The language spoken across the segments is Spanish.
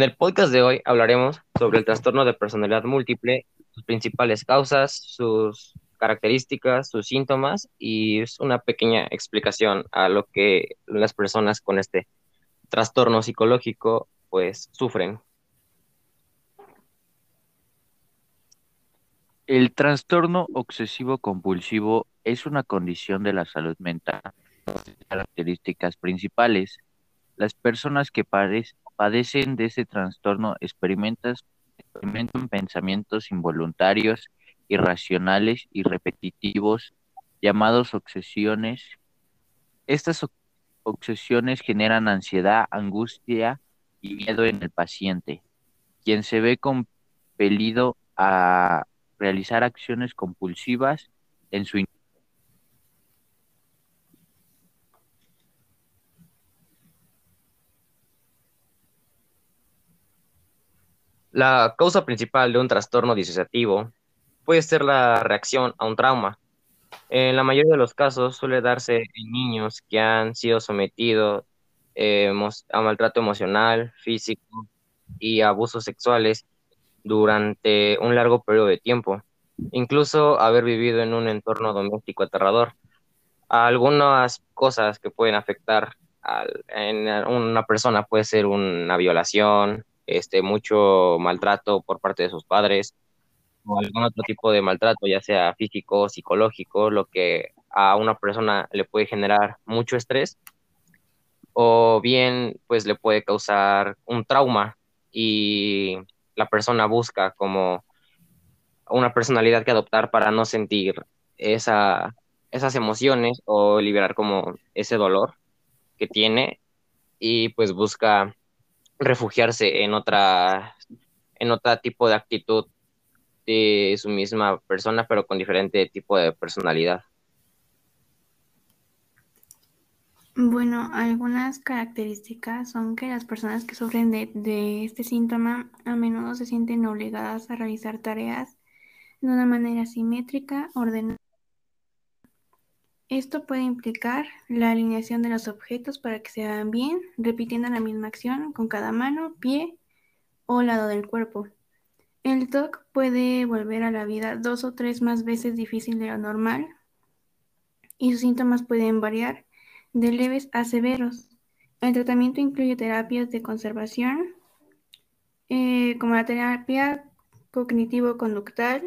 En el podcast de hoy hablaremos sobre el trastorno de personalidad múltiple, sus principales causas, sus características, sus síntomas y una pequeña explicación a lo que las personas con este trastorno psicológico pues sufren. El trastorno obsesivo compulsivo es una condición de la salud mental. Características principales. Las personas que padecen de ese trastorno experimentan, pensamientos involuntarios, irracionales y repetitivos, llamados obsesiones. Estas obsesiones generan ansiedad, angustia y miedo en el paciente, quien se ve compelido a realizar acciones compulsivas en su La causa principal de un trastorno disociativo puede ser la reacción a un trauma. En la mayoría de los casos suele darse en niños que han sido sometidos eh, a maltrato emocional, físico y abusos sexuales durante un largo periodo de tiempo, incluso haber vivido en un entorno doméstico aterrador. Algunas cosas que pueden afectar a una persona puede ser una violación, este, mucho maltrato por parte de sus padres o algún otro tipo de maltrato, ya sea físico psicológico, lo que a una persona le puede generar mucho estrés o bien pues le puede causar un trauma y la persona busca como una personalidad que adoptar para no sentir esa, esas emociones o liberar como ese dolor que tiene y pues busca refugiarse en otra en otro tipo de actitud de su misma persona pero con diferente tipo de personalidad. Bueno, algunas características son que las personas que sufren de, este síntoma a menudo se sienten obligadas a realizar tareas de una manera simétrica, ordenada. Esto puede implicar la alineación de los objetos para que se hagan bien, repitiendo la misma acción con cada mano, pie o lado del cuerpo. El TOC puede volver a la vida dos o tres más veces difícil de lo normal y sus síntomas pueden variar de leves a severos. El tratamiento incluye terapias de conservación, eh, como la terapia cognitivo-conductal,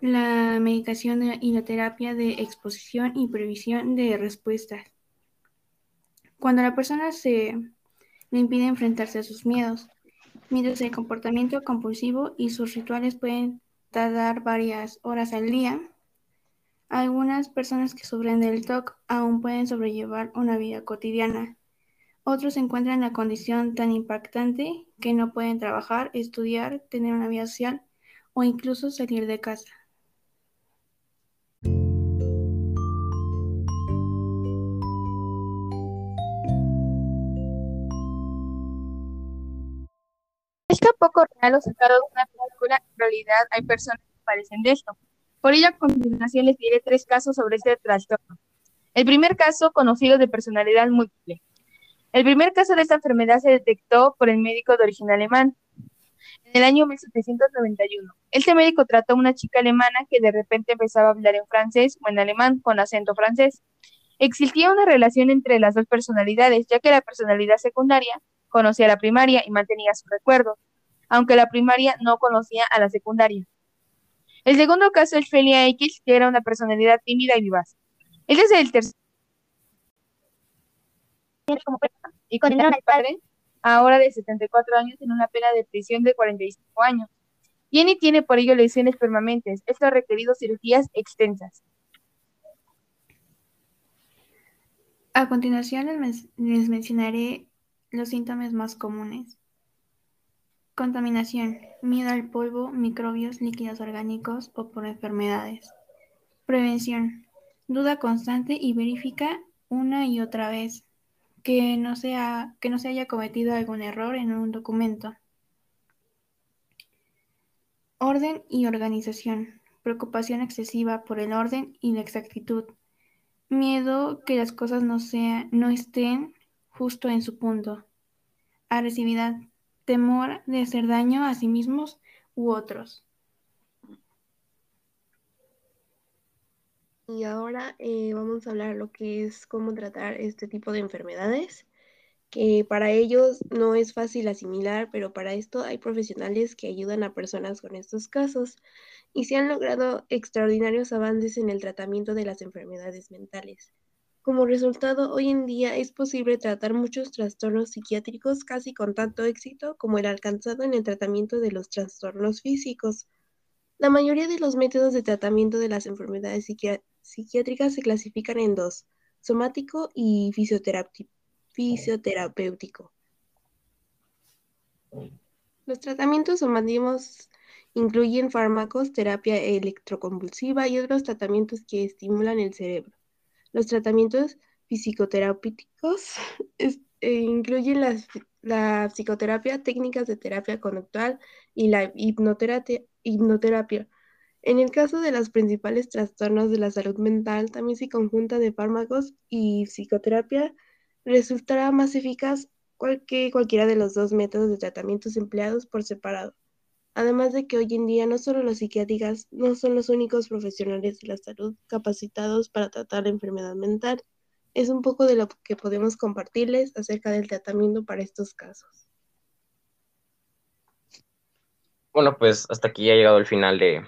la medicación y la terapia de exposición y previsión de respuestas. Cuando la persona se le impide enfrentarse a sus miedos, mientras el comportamiento compulsivo y sus rituales pueden tardar varias horas al día, algunas personas que sufren del TOC aún pueden sobrellevar una vida cotidiana. Otros encuentran en la condición tan impactante que no pueden trabajar, estudiar, tener una vida social o incluso salir de casa. Está poco real o sacado de una película, en realidad hay personas que parecen de esto. Por ello, a continuación les diré tres casos sobre este trastorno. El primer caso, conocido de personalidad múltiple. El primer caso de esta enfermedad se detectó por el médico de origen alemán en el año 1791. Este médico trató a una chica alemana que de repente empezaba a hablar en francés o en alemán con acento francés. Existía una relación entre las dos personalidades, ya que la personalidad secundaria conocía la primaria y mantenía su recuerdo, aunque la primaria no conocía a la secundaria. El segundo caso es Felia X, que era una personalidad tímida y vivaz. Él es el tercer y condenaron al padre, ahora de 74 años, en una pena de prisión de 45 años. Jenny tiene por ello lesiones permanentes. Esto ha requerido cirugías extensas. A continuación les mencionaré los síntomas más comunes. Contaminación. Miedo al polvo, microbios, líquidos orgánicos o por enfermedades. Prevención. Duda constante y verifica una y otra vez que no, sea, que no se haya cometido algún error en un documento. Orden y organización. Preocupación excesiva por el orden y la exactitud. Miedo que las cosas no, sean, no estén justo en su punto. agresividad, temor de hacer daño a sí mismos u otros. Y ahora eh, vamos a hablar lo que es cómo tratar este tipo de enfermedades, que para ellos no es fácil asimilar, pero para esto hay profesionales que ayudan a personas con estos casos y se han logrado extraordinarios avances en el tratamiento de las enfermedades mentales. Como resultado, hoy en día es posible tratar muchos trastornos psiquiátricos casi con tanto éxito como el alcanzado en el tratamiento de los trastornos físicos. La mayoría de los métodos de tratamiento de las enfermedades psiquiátricas se clasifican en dos, somático y fisioterapéutico. Los tratamientos somáticos incluyen fármacos, terapia electroconvulsiva y otros tratamientos que estimulan el cerebro. Los tratamientos psicoterapéuticos eh, incluyen la psicoterapia, técnicas de terapia conductual y la hipnoterapia. En el caso de los principales trastornos de la salud mental, también se conjunta de fármacos y psicoterapia resultará más eficaz que cualquiera de los dos métodos de tratamientos empleados por separado. Además de que hoy en día no solo los psiquiátricos no son los únicos profesionales de la salud capacitados para tratar la enfermedad mental, es un poco de lo que podemos compartirles acerca del tratamiento para estos casos. Bueno, pues hasta aquí ha llegado el final de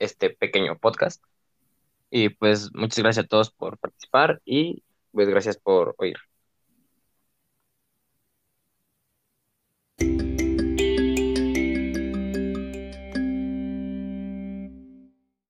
este pequeño podcast. Y pues muchas gracias a todos por participar y pues gracias por oír.